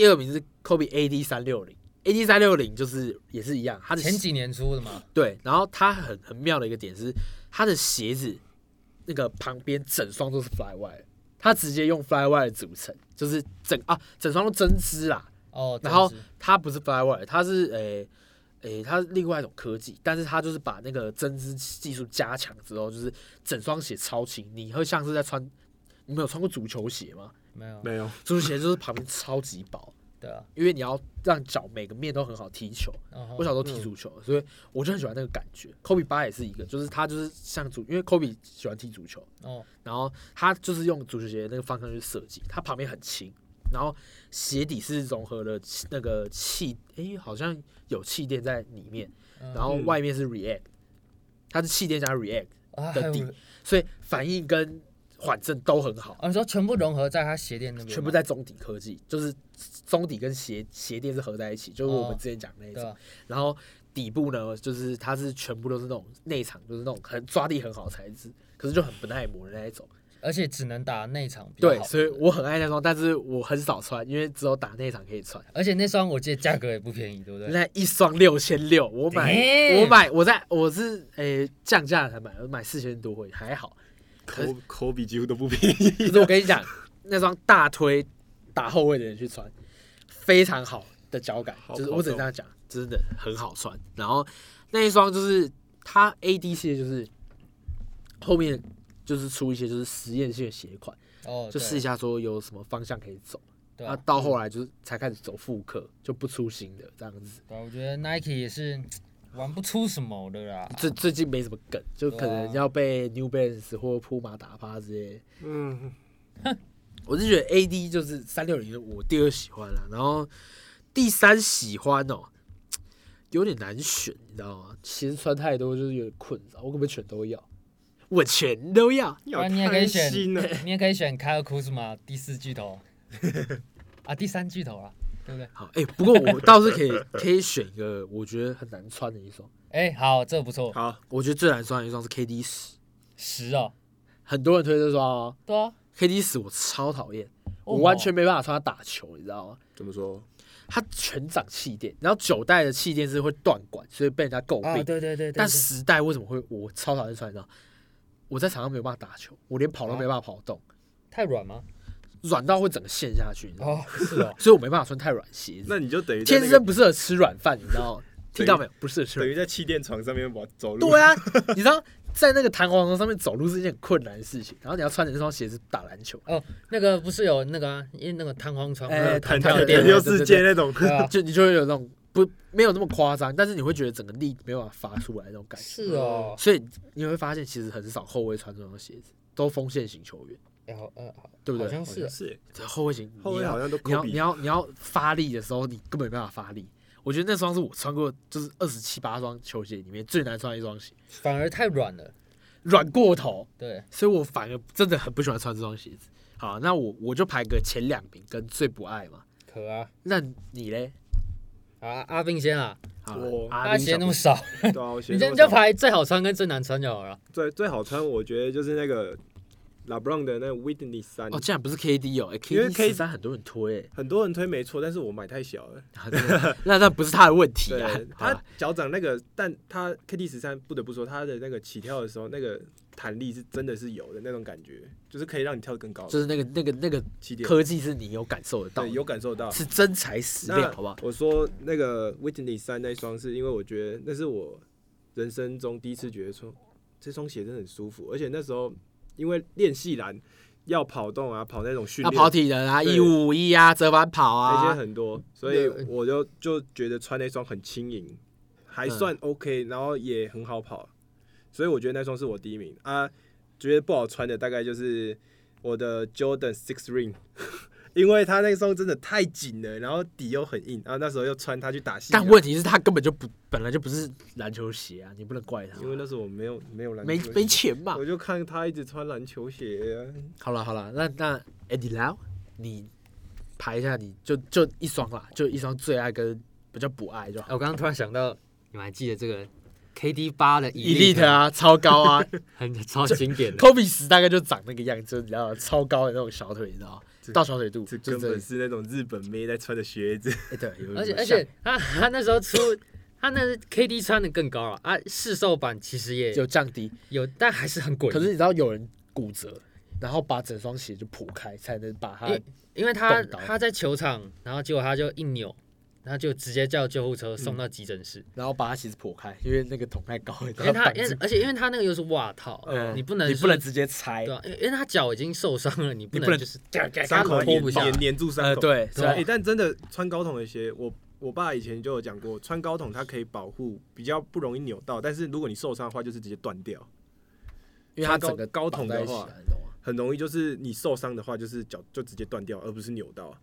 第二名是 Kobe AD 三六零，AD 三六零就是也是一样，它的前几年出的嘛，对，然后它很很妙的一个点是，它的鞋子那个旁边整双都是 Flywire，它直接用 Flywire 组成，就是整啊整双都针织啦，哦，然后它不是 Flywire，它是诶诶、它是另外一种科技，但是它就是把那个针织技术加强之后，就是整双鞋超轻，你会像是在穿，你没有穿过足球鞋吗？没有，没有，足球鞋就是旁边超级薄，对啊，因为你要让脚每个面都很好踢球。我小时候踢足球，所以我就很喜欢那个感觉。Kobe 八也是一个，就是他就是像足，因为 Kobe 喜欢踢足球，哦。然后他就是用足球鞋那个方向去设计，它旁边很轻，然后鞋底是融合了那个气，诶、好像有气垫在里面，嗯。然后外面是 React，它是气垫加 React，的底所以反应跟缓震都很好。哦，你说全部融合在它鞋垫那边，全部在中底科技，就是中底跟鞋鞋垫是合在一起，就是我们哦之前讲那一种。然后底部呢，就是它是全部都是那种内场，就是那种很抓地很好的材质，可是就很不耐磨的那一种。而且只能打内场比较对，所以我很爱那双，但是我很少穿，因为只有打内场可以穿。而且那双我记得价格也不便宜，对不对？那一双六千六，我买我买我在我是诶、降价才买，我买四千多会还好。可口口比几乎都不便宜。可是我跟你讲，那双大推打后卫的人去穿，非常好的脚感，就是我只能这样讲，真的很好穿。然后那一双就是它 AD 系列，就是后面就是出一些就是实验性的鞋款，哦，就试一下说有什么方向可以走。那、到后来就是才开始走复刻，就不出新的这样子。对啊，我觉得 Nike 也是玩不出什么的啦。最最近没什么梗，就可能要被 New Balance 或铺马打趴之类的。嗯，我是觉得 AD 就是三六零，我第二喜欢了，然后第三喜欢哦，有点难选，你知道吗？其实穿太多就是有点困扰，我可不可以全都要？我全都要。你不然你也可以选。你也可以选凯尔库兹马第四巨头啊，第三巨头啦，对不对？好，哎、不过我倒是可以可以选一个我觉得很难穿的一双，哎，好，这个不错，好，我觉得最难穿的一双是 KD 十，十哦，很多人推这双哦对啊，，KD 十我超讨厌，我哦完全没办法穿它打球，你知道吗？怎么说？它全掌气垫，然后九代的气垫是会断管，所以被人家诟啊，病。对对对对，但十代为什么会我超讨厌穿？你知道，我在场上没有办法打球，我连跑都没办法跑动，太软吗？软到会整个陷下去？哦，是哦，所以我没办法穿太软鞋子，那你就等于天生不适合吃软饭，你知道吗？听到没有？不适合吃软等于在气垫床上面往走路。对啊，你知道在那个弹簧床上面走路是一件很困难的事情，然后你要穿着那双鞋子打篮球，哦那个不是有那个啊，因为那个弹簧床，哎弹跳跳垫对对六世界那种。就你就会有那种不没有那么夸张，但是你会觉得整个力没有办法发出来那种感觉。是哦，所以你会发现，其实很少后卫穿这双鞋子，都锋线型球员，哎好呃好，对不对？好像是是，这后卫型，后卫好像都你要你。要你要发力的时候，你根本没办法发力。我觉得那双是我穿过就是二十七八双球鞋里面最难穿的一双鞋，反而太软了，软过头，对，所以我反而真的很不喜欢穿这双鞋子。好，那我我就排个前两名跟最不爱嘛。可啊，那你嘞？好啊，阿斌先啊，好我阿斌小鞋那么少，对啊，我 你这先就排最好穿跟最难穿就好了。最最好穿，我觉得就是那个 LeBron 的那个 Witness 三哦，，竟然不是 KD 哦、欸、因为，KD 十三很多人推、欸很多人推没错，但是我买太小了。啊 那那不是他的问题啊。他脚掌那个，但他 KD 十三不得不说，他的那个起跳的时候，那个弹力是真的是有的那种感觉，就是可以让你跳得更高。就是那个那个那个起点科技是你有感受得到，对有感受到。是真材实料，好不好？我说那个 Witness 三那双，是因为我觉得那是我人生中第一次觉得说这双鞋真的很舒服，而且那时候因为练细栏要跑动啊，跑那种训练，要跑体能啊，对一五五一啊，折返跑那些啊，很多，所以对我就就觉得穿那双很轻盈，还算 OK，、然后也很好跑，所以我觉得那双是我第一名。啊。觉得不好穿的大概就是我的 Jordan Six Ring，因为他那双真的太紧了，然后底又很硬，然后那时候又穿它去打戏，但问题是，他根本就不本来就不是篮球鞋啊，你不能怪他，因为那时候我没有没有篮球没没钱嘛。我就看他一直穿篮球鞋、啊，好了好了，那那 Eddie Lau，你排一下，你就就一双啦，就一双最爱跟比较不爱就好。哎我刚刚突然想到，你们还记得这个 KD 八的 Elite 啊，超高啊 很超经典的。，Kobe 十大概就长那个样子，你知道吗？超高的那种小腿，你知道吗？这到小腿肚，这就这根本是那种日本妹在穿的靴子。哎对，有而且而且他他那时候出他那 KD 穿的更高了啊，试售版其实也有降低，有，但还是很贵。可是你知道有人骨折，然后把整双鞋就破开，才能把它因因为他他在球场，然后结果他就一扭，然后就直接叫救护车送到急诊室。然后把他鞋子破开，因为那个桶太高了，因为他因为而且因为他那个又是袜套，嗯你不能你不能直接拆对，啊，因为因为他脚已经受伤了，你不能就是伤口脱不下粘粘住伤呃口。对但真的穿高筒的鞋，我我爸以前就有讲过，穿高筒它可以保护，比较不容易扭到。但是如果你受伤的话，就是直接断掉，因为它整个高高筒的绑在一起话？很容易就是你受伤的话，就是脚就直接断掉，而不是扭到。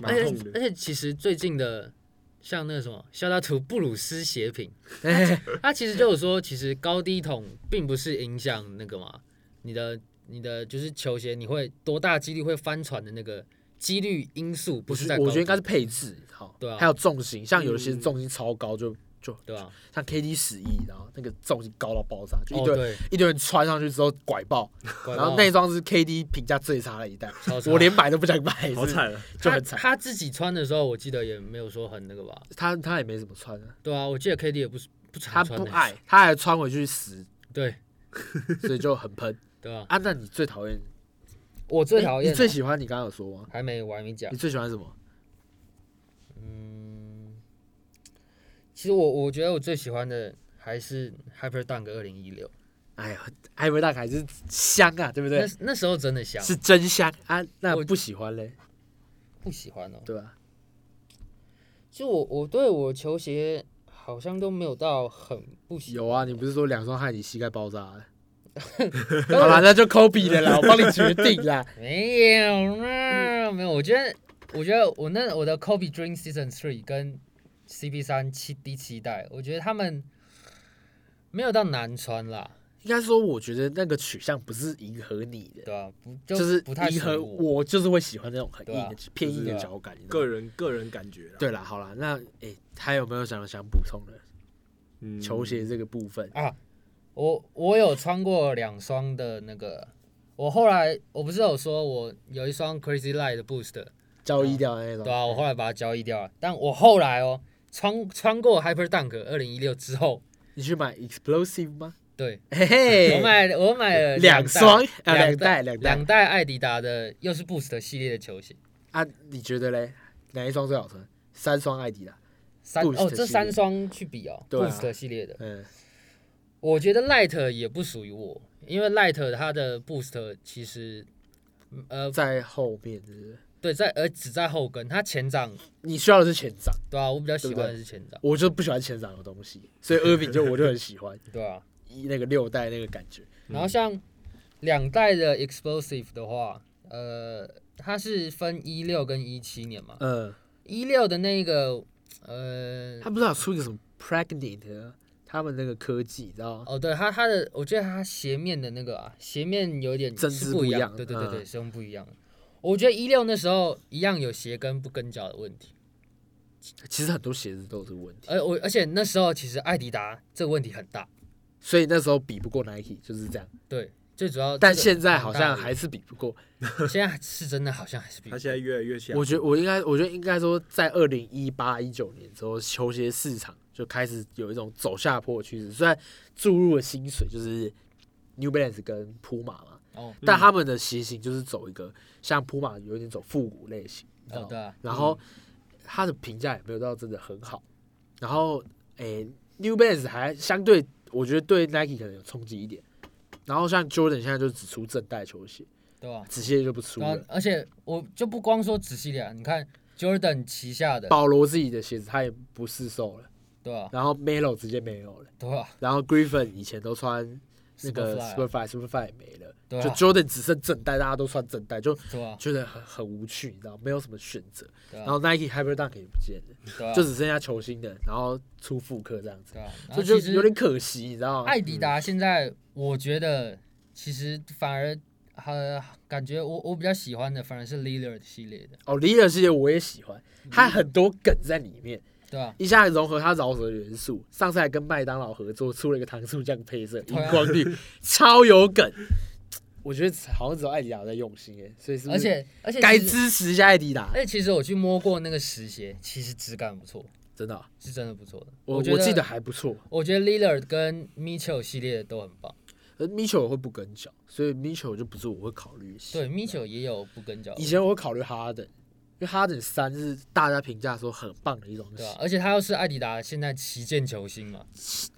蛮而且而且其实最近的像那个什么，肖大图布鲁斯鞋品，他其实就有说，其实高低筒并不是影响那个嘛，你的你的就是球鞋你会多大几率会翻船的那个几率因素，不不是我觉得应该是配置，好，对啊还有重心，像有些嗯。重心超高，就就对吧？像 KD 十一，然后那个重心高到爆炸，就一堆、哦，一堆人穿上去之后拐爆，拐然后爆那双是 KD 评价最差的一代，我连买都不想买，好是惨啊！就很惨。他自己穿的时候，我记得也没有说很那个吧？他他也没怎么穿啊，对啊，我记得 KD 也不是不他常穿的，不爱，他还穿回去死，对所以就很喷 对吧？啊。那你最讨厌？我最讨厌你最喜欢？你刚刚有说吗？还没我还没讲你，最喜欢什么？嗯，其实我我觉得我最喜欢的还是 Hyper Dunk 二零一六，哎呀，艾维大还是香啊，对不对那？那时候真的香，是真香啊。那我不喜欢嘞，不喜欢哦。对吧？就我我对我球鞋好像都没有到很不喜欢有啊，你不是说两双害你膝盖爆炸的？好啦，那就 Kobe 的啦，我帮你决定啦。没有啦，没有。我觉得，我觉得我那我的 Kobe Dream Season Three 跟 CP 三七第七代，我觉得他们没有到难穿啦，应该说，我觉得那个取向不是迎合你的，对吧、不就是不太迎合我。就是会喜欢那种很硬的、偏硬的脚感。个人个人感觉啦。对啦，好啦，那诶，还有没有想想补充的嗯球鞋这个部分？啊，我我有穿过两双的那个，我后来我不是有说我有一双 Crazy Light 的 Boost，交易掉的那种，对啊，我后来把它交易掉了，但我后来哦穿穿过 Hyper Dunk 二零一六之后，你去买 Explosive 吗？对嘿嘿，我买我买了代两双啊，两两代两代两代艾迪达的又是 Boost 系列的球鞋，啊？你觉得嘞？哪一双最好穿？三双艾迪达，三哦这三双去比哦，Boost 系列的，嗯，我觉得 Light 也不属于我，因为 Light 它的 Boost 其实呃在后面是是？对在而只在后跟，它前掌你需要的是前掌，对啊，我比较喜欢的是前掌，我就不喜欢前掌的东西，所以阿炳就我就很喜欢对啊，一那个六代那个感觉。然后像两代的 Explosive 的话，呃，它是分一六跟一七年嘛，嗯，一六的那个呃他不知道出一个什么 Pregnant，啊他们那个科技，你知道吗？哦，对它它的，我觉得它鞋面的那个啊，鞋面有点针是不一样，织不一样对对对对，嗯使用不一样。我觉得一六那时候一样有鞋跟不跟脚的问题，其实很多鞋子都有这个问题，而我而且那时候其实艾迪达这个问题很大，所以那时候比不过 Nike，就是这样。对，最主要。但现在好像还是比不过。现在是真的好像还是比他现在越来越像。我觉得我应该，我觉得应该说，在二零一八一九年之后，球鞋市场就开始有一种走下坡的趋势。虽然注入了薪水，就是 New Balance 跟 Puma 嘛，哦但他们的鞋型就是走一个像 Puma 有点走复古类型，你知道吗哦对啊，然后他的评价也没有到真的很好。然后诶、New Balance 还相对，我觉得对 Nike 可能有冲击一点。然后像 Jordan 现在就只出正代球鞋，对吧？子系列就不出对啊了。，而且我就不光说仔细点，你看 Jordan 旗下的保罗自己的鞋子他也不试售了，对啊，然后 Melo 直接没有了，对啊，然后 Griffin 以前都穿那个 Superfly 啊 Superfly 也没了，就 Jordan 只剩正代，大家都穿正代，就觉得很很无趣，你知道，没有什么选择。啊然后 Nike Hyper Dunk 也不见了，啊，就只剩下球星的，然后出复刻这样子，对啊，所以就有点可惜，你知道吗？艾迪达现在我觉得其实反而呃感觉我我比较喜欢的反而是 Lillard 系列的，哦 l e a d e r 系列我也喜欢，它很多梗在里面，对啊，一下融合它饶舌元素。上次还跟麦当劳合作出了一个糖醋酱配色，荧啊光绿，超有梗。我觉得好像只有艾迪达在用心耶，所以是不而是且而且该支持一下艾迪达？而且其实我去摸过那个实鞋，其实质感不错，真的啊、是真的不错的。我觉得我记得还不错。我觉得 Lillard 跟 Mitchell 系列都很棒。呃 Mitchell 会不跟脚，所以 Mitchell 就不是我会考虑。对，Mitchell 也有不跟脚的，以前我会考虑哈登，因为哈登三是大家评价说很棒的一种型。对啊，而且他又是艾迪达现在旗舰球星嘛。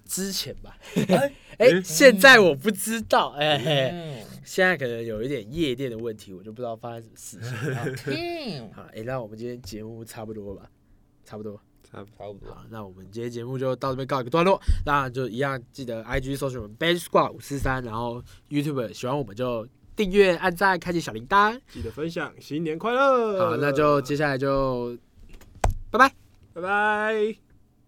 之前吧，哎哎、现在我不知道，哎、现在可能有一点夜店的问题，我就不知道发生什么事情。啊 Damn 好，哎、那我们今天节目差不多吧，差不多。差不差不多。好，那我们今天节目就到这边告一个段落。那就一样，记得 IG 搜寻我们 Bench Squad 五四三，然后 YouTube 喜欢我们就订阅、按赞、开启小铃铛。记得分享，新年快乐！好，那就接下来就拜拜。拜拜。